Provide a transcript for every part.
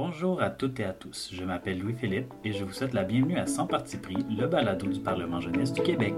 Bonjour à toutes et à tous, je m'appelle Louis-Philippe et je vous souhaite la bienvenue à Sans Parti pris, le balado du Parlement jeunesse du Québec.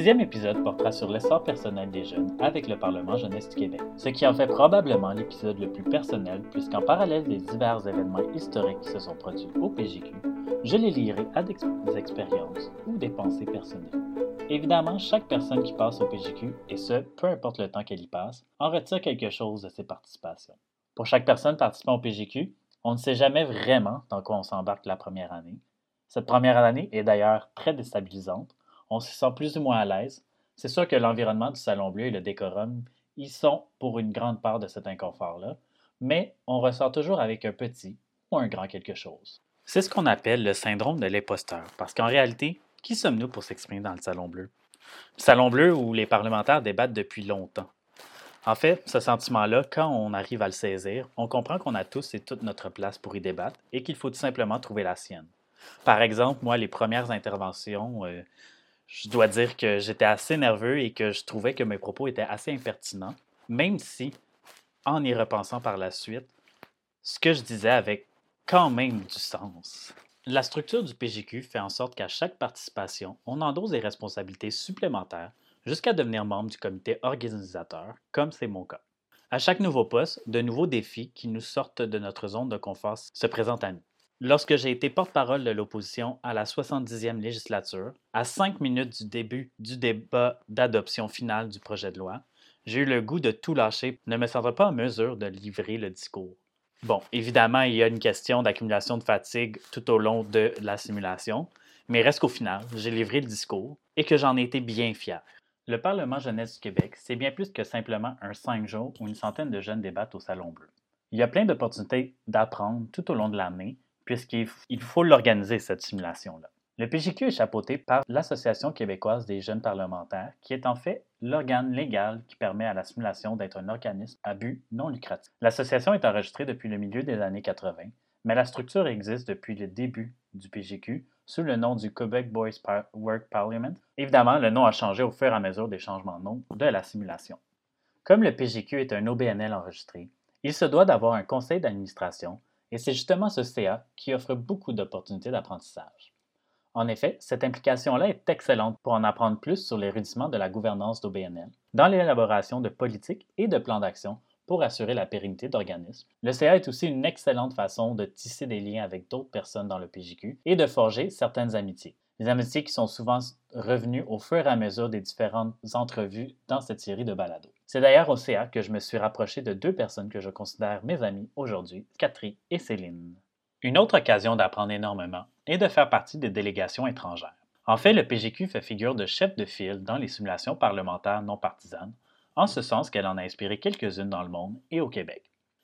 Sixième épisode portera sur l'essor personnel des jeunes avec le Parlement jeunesse du Québec, ce qui en fait probablement l'épisode le plus personnel puisqu'en parallèle des divers événements historiques qui se sont produits au PGQ, je les lierai à des expériences ou des pensées personnelles. Évidemment, chaque personne qui passe au PGQ, et ce, peu importe le temps qu'elle y passe, en retire quelque chose de ses participations. Pour chaque personne participant au PGQ, on ne sait jamais vraiment dans quoi on s'embarque la première année. Cette première année est d'ailleurs très déstabilisante on se sent plus ou moins à l'aise. C'est sûr que l'environnement du Salon Bleu et le décorum y sont pour une grande part de cet inconfort-là, mais on ressort toujours avec un petit ou un grand quelque chose. C'est ce qu'on appelle le syndrome de l'imposteur, parce qu'en réalité, qui sommes-nous pour s'exprimer dans le Salon Bleu? Le Salon Bleu où les parlementaires débattent depuis longtemps. En fait, ce sentiment-là, quand on arrive à le saisir, on comprend qu'on a tous et toute notre place pour y débattre et qu'il faut tout simplement trouver la sienne. Par exemple, moi, les premières interventions, euh, je dois dire que j'étais assez nerveux et que je trouvais que mes propos étaient assez impertinents, même si, en y repensant par la suite, ce que je disais avait quand même du sens. La structure du PGQ fait en sorte qu'à chaque participation, on endosse des responsabilités supplémentaires jusqu'à devenir membre du comité organisateur, comme c'est mon cas. À chaque nouveau poste, de nouveaux défis qui nous sortent de notre zone de confort se présentent à nous. Lorsque j'ai été porte-parole de l'opposition à la 70e législature, à cinq minutes du début du débat d'adoption finale du projet de loi, j'ai eu le goût de tout lâcher, ne me sentant pas en mesure de livrer le discours. Bon, évidemment, il y a une question d'accumulation de fatigue tout au long de la simulation, mais reste qu'au final, j'ai livré le discours et que j'en ai été bien fier. Le Parlement jeunesse du Québec, c'est bien plus que simplement un cinq jours où une centaine de jeunes débattent au Salon Bleu. Il y a plein d'opportunités d'apprendre tout au long de l'année puisqu'il faut l'organiser, cette simulation-là. Le PGQ est chapeauté par l'Association québécoise des jeunes parlementaires, qui est en fait l'organe légal qui permet à la simulation d'être un organisme à but non lucratif. L'association est enregistrée depuis le milieu des années 80, mais la structure existe depuis le début du PGQ sous le nom du Quebec Boys Work Parliament. Évidemment, le nom a changé au fur et à mesure des changements de nom de la simulation. Comme le PGQ est un OBNL enregistré, il se doit d'avoir un conseil d'administration et c'est justement ce CA qui offre beaucoup d'opportunités d'apprentissage. En effet, cette implication-là est excellente pour en apprendre plus sur les rudiments de la gouvernance d'OBNL, dans l'élaboration de politiques et de plans d'action pour assurer la pérennité d'organismes. Le CA est aussi une excellente façon de tisser des liens avec d'autres personnes dans le PJQ et de forger certaines amitiés. Des amitiés qui sont souvent revenues au fur et à mesure des différentes entrevues dans cette série de balados. C'est d'ailleurs au CA que je me suis rapproché de deux personnes que je considère mes amies aujourd'hui, Catherine et Céline. Une autre occasion d'apprendre énormément est de faire partie des délégations étrangères. En fait, le PGQ fait figure de chef de file dans les simulations parlementaires non partisanes, en ce sens qu'elle en a inspiré quelques-unes dans le monde et au Québec.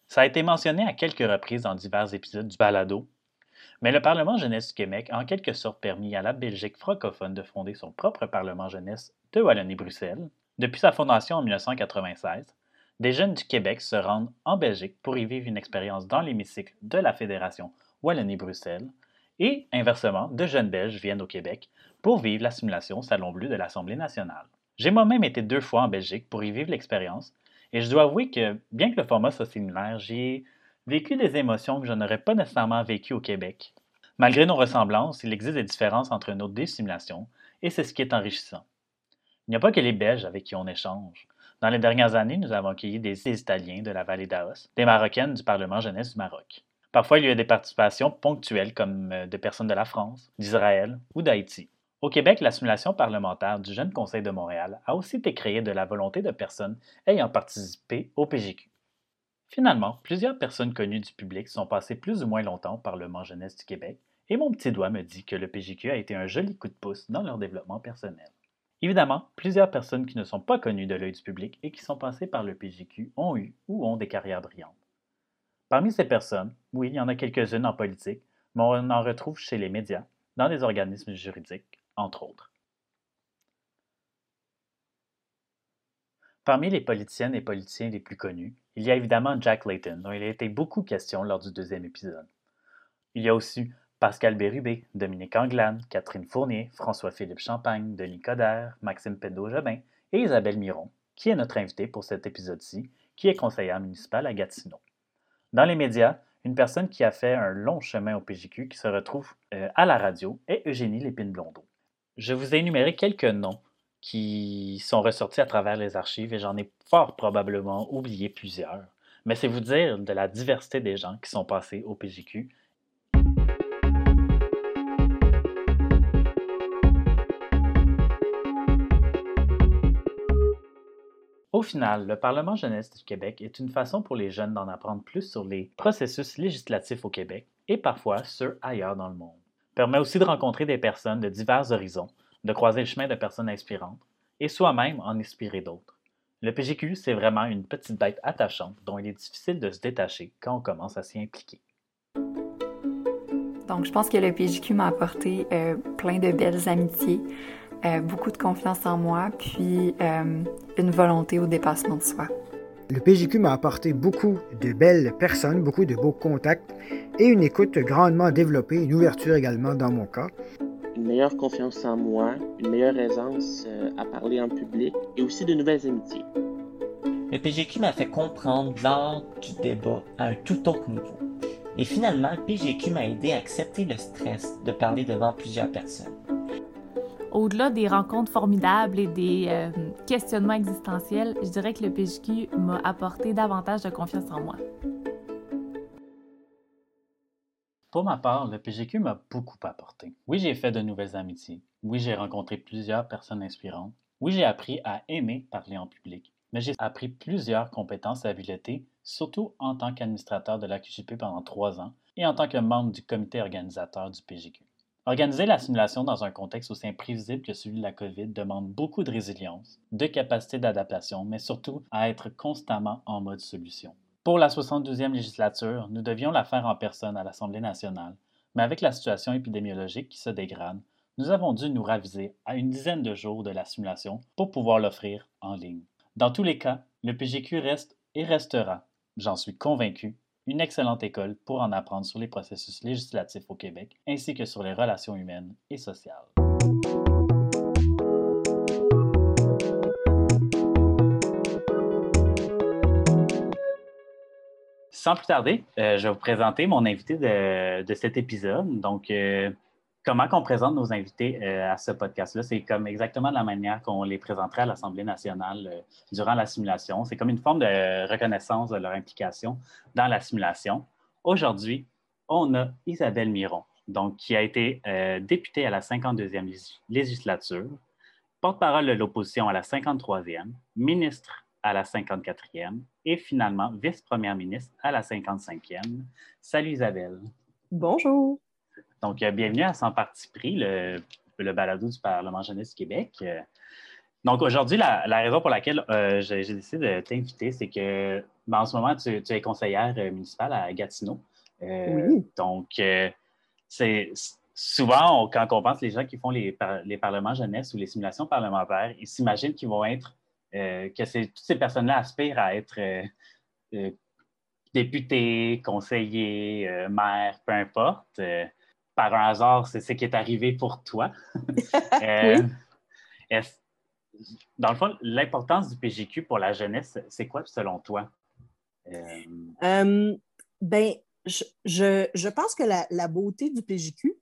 Ça a été mentionné à quelques reprises dans divers épisodes du balado, mais le Parlement jeunesse du Québec a en quelque sorte permis à la Belgique francophone de fonder son propre Parlement jeunesse de Wallonie-Bruxelles. Depuis sa fondation en 1996, des jeunes du Québec se rendent en Belgique pour y vivre une expérience dans l'hémicycle de la Fédération Wallonie-Bruxelles et, inversement, de jeunes Belges viennent au Québec pour vivre la simulation Salon Bleu de l'Assemblée nationale. J'ai moi-même été deux fois en Belgique pour y vivre l'expérience et je dois avouer que, bien que le format soit similaire, j'y ai vécu des émotions que je n'aurais pas nécessairement vécues au Québec. Malgré nos ressemblances, il existe des différences entre nos deux simulations, et c'est ce qui est enrichissant. Il n'y a pas que les Belges avec qui on échange. Dans les dernières années, nous avons accueilli des Italiens de la vallée d'Aos, des Marocaines du Parlement jeunesse du Maroc. Parfois, il y a des participations ponctuelles comme euh, des personnes de la France, d'Israël ou d'Haïti. Au Québec, la simulation parlementaire du Jeune Conseil de Montréal a aussi été créée de la volonté de personnes ayant participé au PGQ. Finalement, plusieurs personnes connues du public sont passées plus ou moins longtemps par le Mans Jeunesse du Québec, et mon petit doigt me dit que le PJQ a été un joli coup de pouce dans leur développement personnel. Évidemment, plusieurs personnes qui ne sont pas connues de l'œil du public et qui sont passées par le PJQ ont eu ou ont des carrières brillantes. Parmi ces personnes, oui, il y en a quelques-unes en politique, mais on en retrouve chez les médias, dans des organismes juridiques, entre autres. Parmi les politiciennes et politiciens les plus connus, il y a évidemment Jack Layton, dont il a été beaucoup question lors du deuxième épisode. Il y a aussi Pascal Bérubé, Dominique Anglade, Catherine Fournier, François-Philippe Champagne, Denis Coderre, Maxime Pendo-Jobin et Isabelle Miron, qui est notre invitée pour cet épisode-ci, qui est conseillère municipale à Gatineau. Dans les médias, une personne qui a fait un long chemin au PJQ qui se retrouve euh, à la radio est Eugénie Lépine-Blondeau. Je vous ai énuméré quelques noms qui sont ressortis à travers les archives et j'en ai fort probablement oublié plusieurs. Mais c'est vous dire de la diversité des gens qui sont passés au PJQ. Au final, le Parlement jeunesse du Québec est une façon pour les jeunes d'en apprendre plus sur les processus législatifs au Québec et parfois ceux ailleurs dans le monde. Permet aussi de rencontrer des personnes de divers horizons de croiser le chemin de personnes inspirantes et soi-même en inspirer d'autres. Le PGQ, c'est vraiment une petite bête attachante dont il est difficile de se détacher quand on commence à s'y impliquer. Donc, je pense que le PGQ m'a apporté euh, plein de belles amitiés, euh, beaucoup de confiance en moi, puis euh, une volonté au dépassement de soi. Le PGQ m'a apporté beaucoup de belles personnes, beaucoup de beaux contacts et une écoute grandement développée, une ouverture également dans mon cas une meilleure confiance en moi, une meilleure aisance euh, à parler en public et aussi de nouvelles amitiés. Le PGQ m'a fait comprendre l'art du débat à un tout autre niveau. Et finalement, le PGQ m'a aidé à accepter le stress de parler devant plusieurs personnes. Au-delà des rencontres formidables et des euh, questionnements existentiels, je dirais que le PGQ m'a apporté davantage de confiance en moi. Pour ma part, le PGQ m'a beaucoup apporté. Oui, j'ai fait de nouvelles amitiés. Oui, j'ai rencontré plusieurs personnes inspirantes. Oui, j'ai appris à aimer parler en public. Mais j'ai appris plusieurs compétences et habiletés, surtout en tant qu'administrateur de la QGP pendant trois ans et en tant que membre du comité organisateur du PGQ. Organiser la simulation dans un contexte aussi imprévisible que celui de la COVID demande beaucoup de résilience, de capacité d'adaptation, mais surtout à être constamment en mode solution. Pour la 72e législature, nous devions la faire en personne à l'Assemblée nationale, mais avec la situation épidémiologique qui se dégrade, nous avons dû nous raviser à une dizaine de jours de la simulation pour pouvoir l'offrir en ligne. Dans tous les cas, le PGQ reste et restera, j'en suis convaincu, une excellente école pour en apprendre sur les processus législatifs au Québec ainsi que sur les relations humaines et sociales. Sans plus tarder, euh, je vais vous présenter mon invité de, cet épisode. Donc, euh, comment qu'on présente nos invités euh, à ce podcast-là? C'est comme exactement de la manière qu'on les présenterait à l'Assemblée nationale durant la simulation. C'est comme une forme de reconnaissance de leur implication dans la simulation. Aujourd'hui, on a Isabelle Miron, donc, qui a été députée à la 52e législature, porte-parole de l'opposition à la 53e, ministre à la 54e et finalement vice-première ministre à la 55e. Salut Isabelle. Bonjour. Donc, euh, bienvenue à Sans Parti pris, le, le balado du Parlement jeunesse du Québec. Euh, donc, aujourd'hui, la, raison pour laquelle euh, j'ai décidé de t'inviter, c'est que ben, en ce moment, tu, es conseillère municipale à Gatineau. oui. Donc, c'est souvent, quand on pense les gens qui font les, les parlements jeunesse ou les simulations parlementaires, ils s'imaginent qu'ils vont être euh, que toutes ces personnes-là aspirent à être euh, euh, députés, conseillers, maires, peu importe. par un hasard, c'est ce qui est arrivé pour toi. dans le fond, l'importance du PGQ pour la jeunesse, c'est quoi selon toi? ben, je, je, pense que la, la, beauté du PGQ,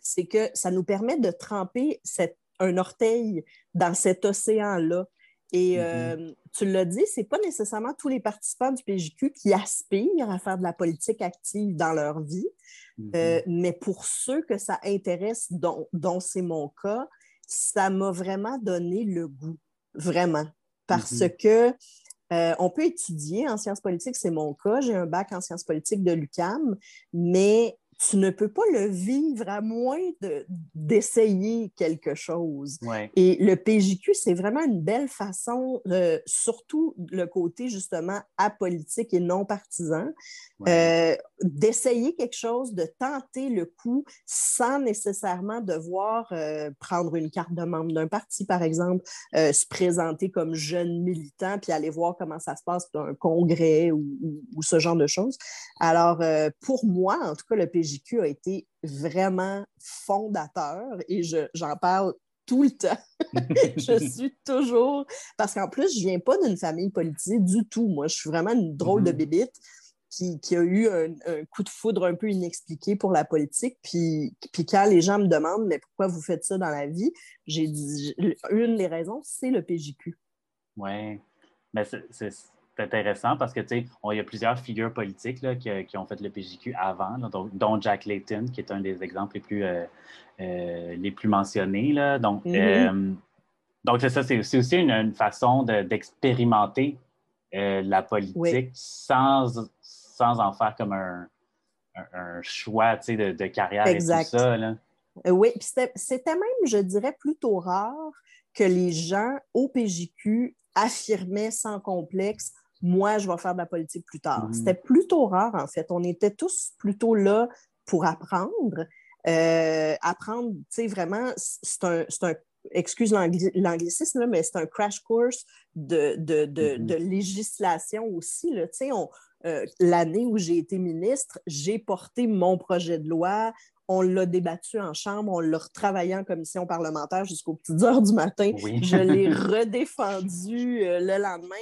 c'est que ça nous permet de tremper cette, un orteil dans cet océan-là et mm-hmm. euh, tu l'as dit, ce n'est pas nécessairement tous les participants du PJQ qui aspirent à faire de la politique active dans leur vie, mm-hmm. euh, mais pour ceux que ça intéresse, dont, c'est mon cas, ça m'a vraiment donné le goût, vraiment. Parce mm-hmm. que euh, on peut étudier en sciences politiques, c'est mon cas, j'ai un bac en sciences politiques de l'UCAM, mais tu ne peux pas le vivre à moins d'essayer quelque chose. Et le PJQ, c'est vraiment une belle façon, euh, surtout le côté justement apolitique et non partisan, euh, d'essayer quelque chose, de tenter le coup sans nécessairement devoir euh, prendre une carte de membre d'un parti, par exemple, se présenter comme jeune militant, puis aller voir comment ça se passe dans un congrès ou, ou ce genre de choses. Alors, pour moi, en tout cas, le PJQ, PJQ a été vraiment fondateur et j'en parle tout le temps. je suis toujours. Parce qu'en plus, je ne viens pas d'une famille politique du tout. Moi, je suis vraiment une drôle de mm-hmm. bébite qui, qui a eu un, coup de foudre un peu inexpliqué pour la politique. Puis, puis quand les gens me demandent, mais pourquoi vous faites ça dans la vie, j'ai dit, une des raisons, c'est le PJQ. Oui. Mais c'est intéressant parce que, tu sais, il y a plusieurs figures politiques là, qui, ont fait le PJQ avant, dont, Jack Layton, qui est un des exemples les plus, euh, euh, les plus mentionnés. Là. Donc, mm-hmm. euh, donc c'est ça, c'est aussi une, façon d'expérimenter la politique sans, sans en faire comme un, un, choix, tu sais, de, de, carrière et tout ça. Là. Oui, c'était même, je dirais, plutôt rare que les gens au PJQ affirmaient sans complexe moi, je vais faire de la politique plus tard. Mm. C'était plutôt rare, en fait. On était tous plutôt là pour apprendre. Euh, apprendre, tu sais, vraiment, c'est un, un, excuse l'anglicisme, mais c'est un crash course de, de, de, mm-hmm. de législation aussi. Là. Tu sais, euh, L'année où j'ai été ministre, j'ai porté mon projet de loi, on l'a débattu en chambre, on l'a retravaillé en commission parlementaire jusqu'aux petites heures du matin. Je l'ai redéfendu euh, le lendemain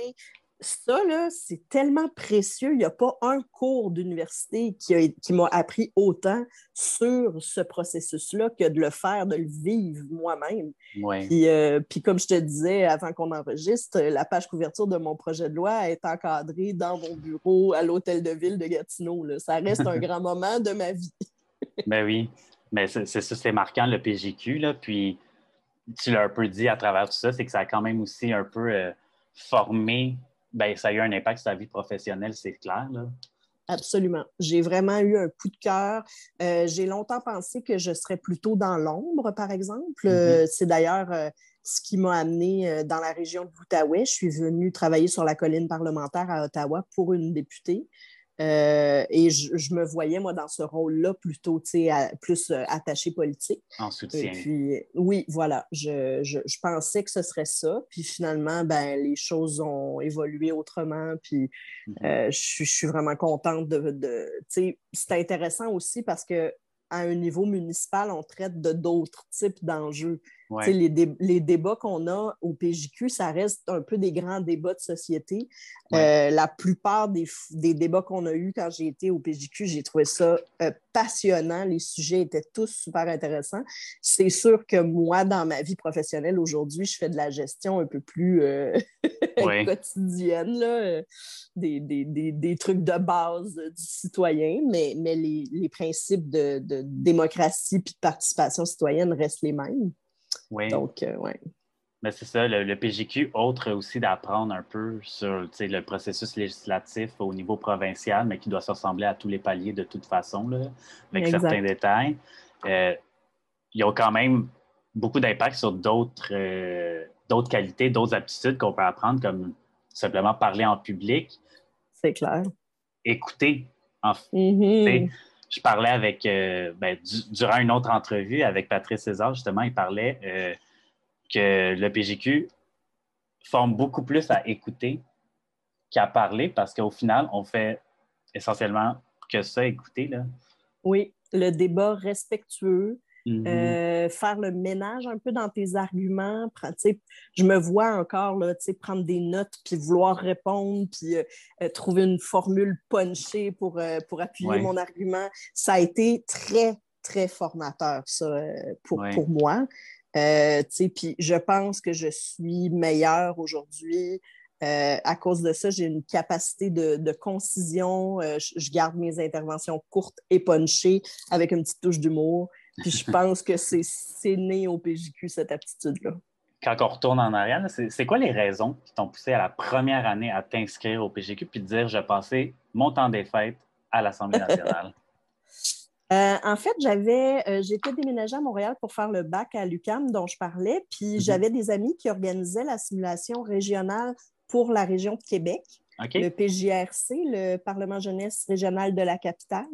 ça, là, c'est tellement précieux. Il n'y a pas un cours d'université qui, qui m'a appris autant sur ce processus-là que de le faire, de le vivre moi-même. Euh, puis, comme je te disais avant qu'on enregistre, la page couverture de mon projet de loi est encadrée dans mon bureau à l'hôtel de ville de Gatineau. Ça reste un grand moment de ma vie. ben oui, mais c'est ça, c'est marquant le PGQ. Là, puis tu l'as un peu dit à travers tout ça, c'est que ça a quand même aussi un peu euh, formé ben, ça a eu un impact sur sa vie professionnelle, c'est clair. Là. Absolument. J'ai vraiment eu un coup de cœur. Euh, j'ai longtemps pensé que je serais plutôt dans l'ombre, par exemple. Euh, mm-hmm. c'est d'ailleurs euh, ce qui m'a amené dans la région de l'Outaouais. Je suis venue travailler sur la colline parlementaire à Ottawa pour une députée. Euh, et je, me voyais, moi, dans ce rôle-là, plutôt, tu sais, plus euh, attaché politique. En soutien. Et puis, oui, voilà, je, je, je, pensais que ce serait ça. Puis finalement, ben, les choses ont évolué autrement. Puis mm-hmm. euh, je, suis vraiment contente de... de tu sais, c'est intéressant aussi parce que à un niveau municipal, on traite de d'autres types d'enjeux. Les, les, débats qu'on a au PJQ, ça reste un peu des grands débats de société. Euh, la plupart des, des débats qu'on a eus quand j'ai été au PJQ, j'ai trouvé ça euh, passionnant. Les sujets étaient tous super intéressants. C'est sûr que moi, dans ma vie professionnelle aujourd'hui, je fais de la gestion un peu plus euh, quotidienne, là, des, des, des, des, trucs de base du citoyen, mais, mais les, les principes de, de démocratie et de participation citoyenne restent les mêmes. Oui. Donc, euh, oui. Mais c'est ça, le, PGQ, autre aussi d'apprendre un peu sur le processus législatif au niveau provincial, mais qui doit se ressembler à tous les paliers de toute façon, là, avec certains détails. Euh, il y a quand même beaucoup d'impact sur d'autres euh, d'autres qualités, d'autres aptitudes qu'on peut apprendre, comme simplement parler en public. C'est clair. Écouter. En, mm-hmm je parlais avec, euh, ben, durant une autre entrevue avec Patrice César, justement, il parlait euh, que le PGQ forme beaucoup plus à écouter qu'à parler parce qu'au final, on fait essentiellement que ça, écouter. Là. Oui, le débat respectueux, Mm-hmm. Euh, faire le ménage un peu dans tes arguments. Je me vois encore là, prendre des notes, puis vouloir répondre, puis euh, euh, trouver une formule punchée pour, pour appuyer mon argument. Ça a été très, très formateur, ça, pour, pour moi. puis je pense que je suis meilleure aujourd'hui. à cause de ça, j'ai une capacité de, de concision. je, garde mes interventions courtes et punchées avec une petite touche d'humour. Puis je pense que c'est né au PJQ, cette aptitude-là. Quand on retourne en arrière, c'est quoi les raisons qui t'ont poussé à la première année à t'inscrire au PGQ puis de dire je passais mon temps des fêtes à l'Assemblée nationale? Euh, en fait, j'avais, euh, j'étais déménagée à Montréal pour faire le bac à l'UCAM dont je parlais, puis Mhm. j'avais des amis qui organisaient la simulation régionale pour la région de Québec, Le PJRC, le Parlement jeunesse régional de la capitale.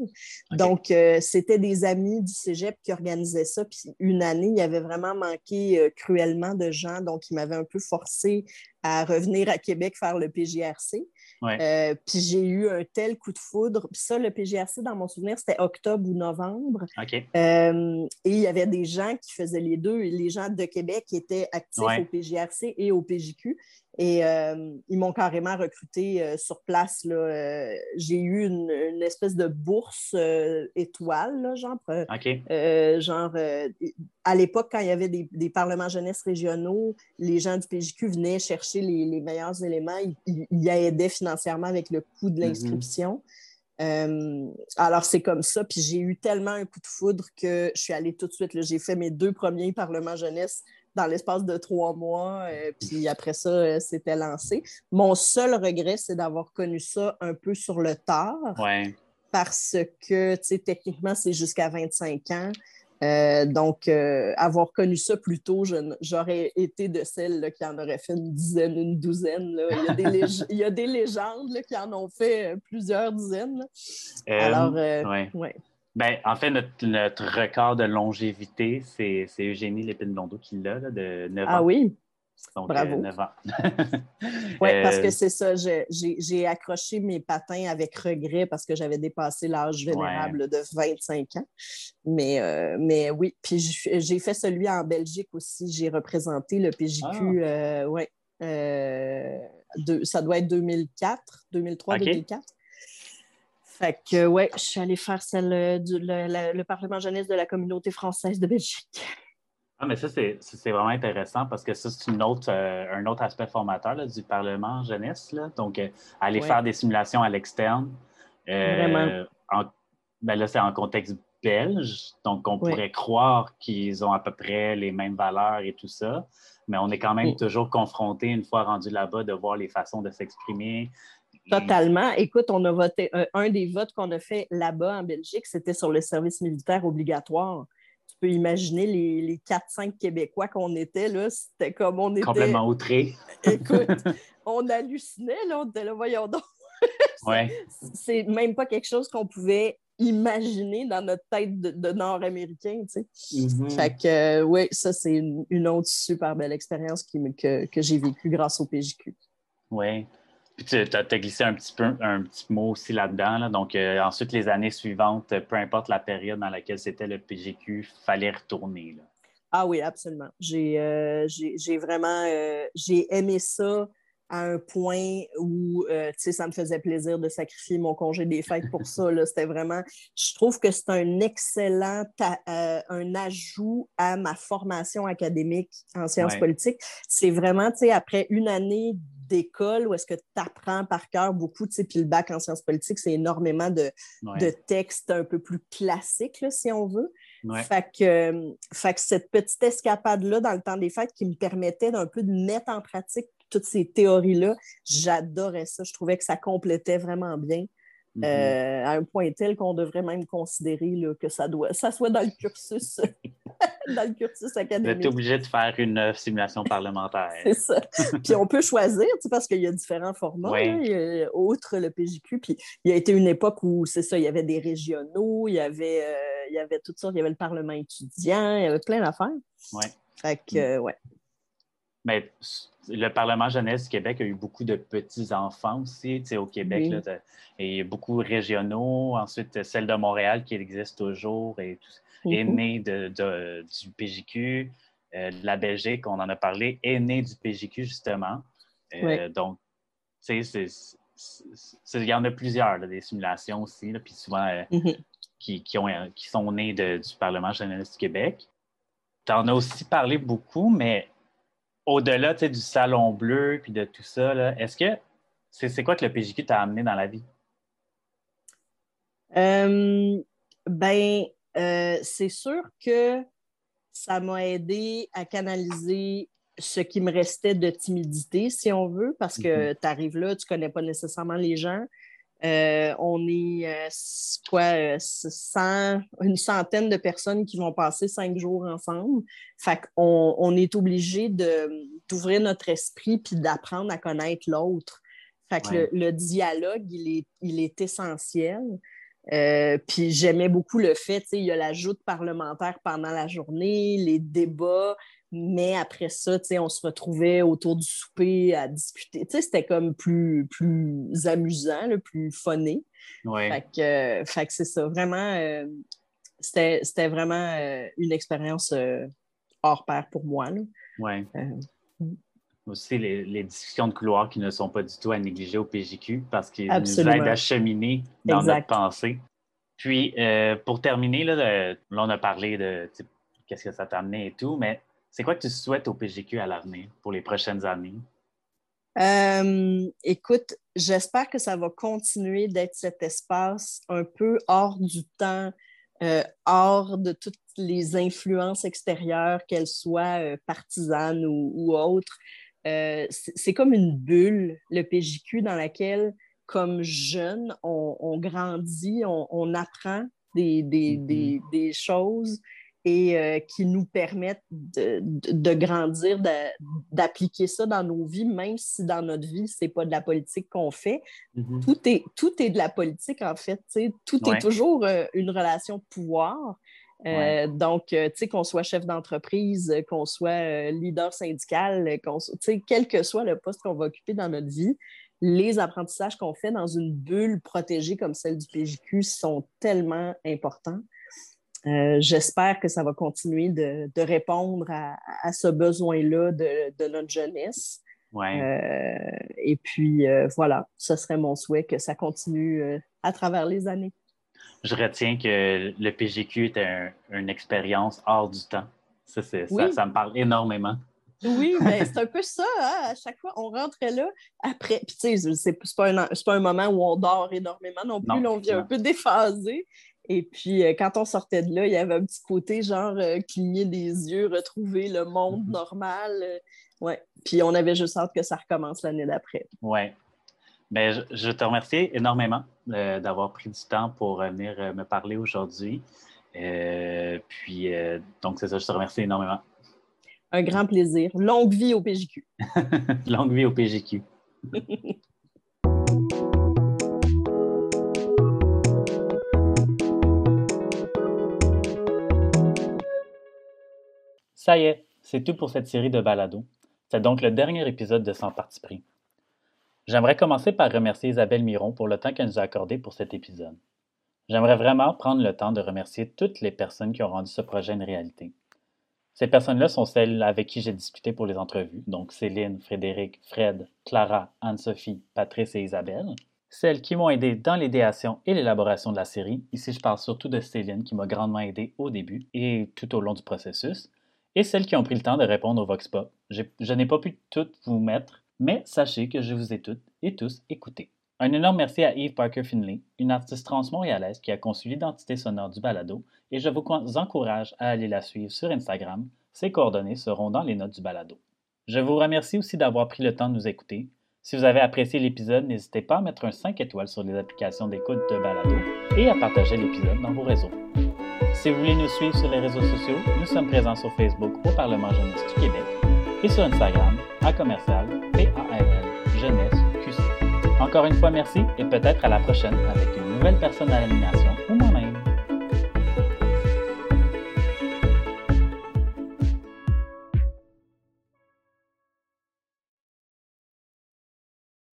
Donc, euh, c'était des amis du cégep qui organisaient ça. Puis une année, il y avait vraiment manqué euh, cruellement de gens, donc ils m'avaient un peu forcé à revenir à Québec faire le PJRC. Ouais. Euh, puis j'ai eu un tel coup de foudre. Puis ça, le PJRC, dans mon souvenir, c'était octobre ou novembre. OK. Euh, et il y avait des gens qui faisaient les deux. Les gens de Québec étaient actifs Ouais. au PJRC et au PJQ. Et euh, ils m'ont carrément recruté euh, sur place. là. Euh, J'ai eu une, une espèce de bourse euh, étoile, là, genre, OK. euh, genre à l'époque, quand il y avait des, des parlements jeunesse régionaux, les gens du PJQ venaient chercher les, les meilleurs éléments. Ils, ils- ils aidaient financièrement avec le coût de l'inscription. Euh, alors, c'est comme ça. Puis j'ai eu tellement un coup de foudre que je suis allée tout de suite. J'ai fait mes deux premiers parlements jeunesse dans l'espace de trois mois. euh, puis après ça, euh, c'était lancé. Mon seul regret, c'est d'avoir connu ça un peu sur le tard Ouais. parce que, tu sais, techniquement, c'est jusqu'à 25 ans. Euh, donc, avoir connu ça plus tôt, j'aurais été de celles là, qui en auraient fait une dizaine, une douzaine. là. Il, y a des lég- il y a des légendes là, qui en ont fait plusieurs dizaines. Alors, ouais. ouais. Ben, en fait, notre, notre record de longévité, c'est Eugénie Lépine-Blondeau qui l'a, de 9 ans. Ah oui? Donc, bravo. euh, 9 ans. Oui, Euh, parce que c'est ça. J'ai accroché mes patins avec regret parce que j'avais dépassé l'âge vénérable de 25 ans. Mais, euh, mais oui, puis j'ai fait celui en Belgique aussi. J'ai représenté le PJQ, euh, ouais, euh, de- ça doit être 2004, 2003, Ok. 2004. Fait que, ouais, je suis allée faire celle euh, du le, la- le Parlement jeunesse de la communauté française de Belgique. Ah, mais ça, c'est vraiment intéressant parce que ça, c'est euh, un autre aspect formateur là, du Parlement jeunesse. Là. Donc, euh, aller Ouais. faire des simulations à l'externe. euh, Vraiment. en- ben là, c'est en contexte belge. Donc, on Ouais. pourrait croire qu'ils ont à peu près les mêmes valeurs et tout ça. Mais on est quand même Mm. toujours confronté, une fois rendu là-bas, de voir les façons de s'exprimer. Totalement. Écoute, on a voté, un, un des votes qu'on a fait là-bas en Belgique, c'était sur le service militaire obligatoire. Tu peux imaginer les, les 4-5 Québécois qu'on était, là, c'était comme on était. Complètement outré. Écoute, on hallucinait, là, on était là, voyons donc. Ouais. C'est même pas quelque chose qu'on pouvait imaginer dans notre tête de, de Nord-Américain, tu sais. Mhm. Fait que, euh, oui, ça, c'est une, une autre super belle expérience qui que, que j'ai vécue grâce au PJQ. Oui. Puis tu as, glissé un petit peu un petit mot aussi là-dedans. là. Donc, euh, ensuite, les années suivantes, euh, peu importe la période dans laquelle c'était le PGQ, fallait retourner. Là. Ah oui, absolument. J'ai euh, vraiment euh, j'ai aimé ça à un point où ça me faisait plaisir de sacrifier mon congé des fêtes pour ça. C'était vraiment. Je trouve que c'est un excellent un ajout à ma formation académique en sciences Ouais. politiques. C'est vraiment, tu sais, après une année d'école où est-ce que tu apprends par cœur beaucoup, tu sais, puis le bac en sciences politiques, c'est énormément de, Ouais. de textes un peu plus classiques, là, si on veut. Ouais. Fait, que, euh, fait que cette petite escapade-là dans le temps des fêtes qui me permettait d'un peu de mettre en pratique toutes ces théories-là, j'adorais ça. Je trouvais que ça complétait vraiment bien. Mhm. euh, à un point tel qu'on devrait même considérer là, que ça doit ça soit dans le cursus dans le cursus Vous êtes académique. obligé de faire une euh, simulation parlementaire. C'est ça. Puis on peut choisir, tu sais, parce qu'il y a différents formats. Oui. là. Il y a- outre le PJQ, puis il y a été une époque où, c'est ça, il y avait des régionaux, il y avait, euh, il y avait toutes sortes, il y avait le Parlement étudiant, il y avait plein d'affaires. Ouais. Fait que, euh, ouais. Mais le Parlement jeunesse du Québec a eu beaucoup de petits-enfants aussi, tu sais, au Québec. Oui. là, t'as- et beaucoup régionaux. Ensuite, celle de Montréal qui existe toujours et tout, est née de, de- du PJQ. Euh, la Belgique, on en a parlé, est née du PJQ, justement. Euh. Donc, tu sais, il y en a plusieurs, là, des simulations aussi, là, puis souvent euh, Mhm. qui, qui ont, qui sont nées de- du Parlement jeunesse du Québec. Tu en as aussi parlé beaucoup, mais au-delà du salon bleu puis de tout ça, est-ce que c'est quoi que le PJQ t'a amené dans la vie? Euh, ben, euh, c'est sûr que ça m'a aidé à canaliser ce qui me restait de timidité, si on veut, parce que tu arrives là, tu connais pas nécessairement les gens. Euh, on est euh, quoi, une centaine de personnes qui vont passer cinq jours ensemble. Fait qu'on on est obligé d'ouvrir notre esprit puis d'apprendre à connaître l'autre. Fait que le, dialogue, il est, il est essentiel. Euh, puis j'aimais beaucoup le fait, il y a la joute parlementaire pendant la journée, les débats, mais après ça, on se retrouvait autour du souper à discuter. C'était comme plus, plus amusant, le plus funné. Fait que, fait que c'est ça. Vraiment, euh, c'était vraiment euh, une expérience hors pair pour moi. Oui aussi les, discussions de couloir qui ne sont pas du tout à négliger au PJQ parce qu'ils nous aident à cheminer dans notre pensée. Puis, euh, pour terminer, là, là, on a parlé de qu'est-ce que ça t'a amené et tout, mais c'est quoi que tu souhaites au PJQ à l'avenir pour les prochaines années? Euh, écoute, j'espère que ça va continuer d'être cet espace un peu hors du temps, euh, hors de toutes les influences extérieures, qu'elles soient partisanes ou, ou autres. Euh, c'est comme une bulle, le PJQ, dans laquelle, comme jeune, on, grandit, on, apprend mm-hmm. des, choses et euh, qui nous permettent de, grandir, d'appliquer ça dans nos vies, même si dans notre vie, ce n'est pas de la politique qu'on fait. Mm-hmm. tout, est, tout est de la politique, en fait. Tout est toujours euh, une relation de pouvoir. Euh, donc, tu sais, qu'on soit chef d'entreprise, qu'on soit leader syndical, quel que soit le poste qu'on va occuper dans notre vie, les apprentissages qu'on fait dans une bulle protégée comme celle du PJQ sont tellement importants. J'espère que ça va continuer de, répondre à, ce besoin-là de, notre jeunesse. et puis, voilà, ce serait mon souhait que ça continue à travers les années je retiens que le PGQ est une expérience hors du temps. Ça, ça, me parle énormément. Oui, mais c'est un peu ça. Hein. À chaque fois, on rentrait là après. Puis, tu sais, c'est pas, un, pas un moment où on dort énormément non plus. on vient un peu déphasé. Et puis, euh, quand on sortait de là, il y avait un petit côté genre euh, cligner des yeux, retrouver le monde mm-hmm. normal. Euh, ouais. Puis, on avait juste hâte que ça recommence l'année d'après. Oui, ben, je, te remercie énormément euh, d'avoir pris du temps pour venir euh, me parler aujourd'hui. Puis, donc, c'est ça, je te remercie énormément. Un grand plaisir. Longue vie au PJQ. Longue vie au PJQ. Ça y est, c'est tout pour cette série de balados. C'est donc le dernier épisode de Sans Parti pris. J'aimerais commencer par remercier Isabelle Miron pour le temps qu'elle nous a accordé pour cet épisode. J'aimerais vraiment prendre le temps de remercier toutes les personnes qui ont rendu ce projet une réalité. Ces personnes-là sont celles avec qui j'ai discuté pour les entrevues, donc Céline, Frédéric, Fred, Clara, Anne-Sophie, Patrice et Isabelle. Celles qui m'ont aidé dans l'idéation et l'élaboration de la série. Ici, je parle surtout de Céline qui m'a grandement aidé au début et tout au long du processus. Et celles qui ont pris le temps de répondre au Vox Pop. Je n'ai pas pu toutes vous mettre, mais sachez que je vous ai toutes et tous écoutés. Un énorme merci à Eve Parker Finley, une artiste trans-montréalaise qui a conçu l'identité sonore du balado, et je vous encourage à aller la suivre sur Instagram. Ses coordonnées seront dans les notes du balado. Je vous remercie aussi d'avoir pris le temps de nous écouter. Si vous avez apprécié l'épisode, n'hésitez pas à mettre un 5 étoiles sur les applications d'écoute de balado et à partager l'épisode dans vos réseaux. Si vous voulez nous suivre sur les réseaux sociaux, nous sommes présents sur Facebook au Parlement jeunesse du Québec et sur Instagram à commercial Jeunesse QC. Encore une fois, merci et peut-être à la prochaine avec une nouvelle personne à l'animation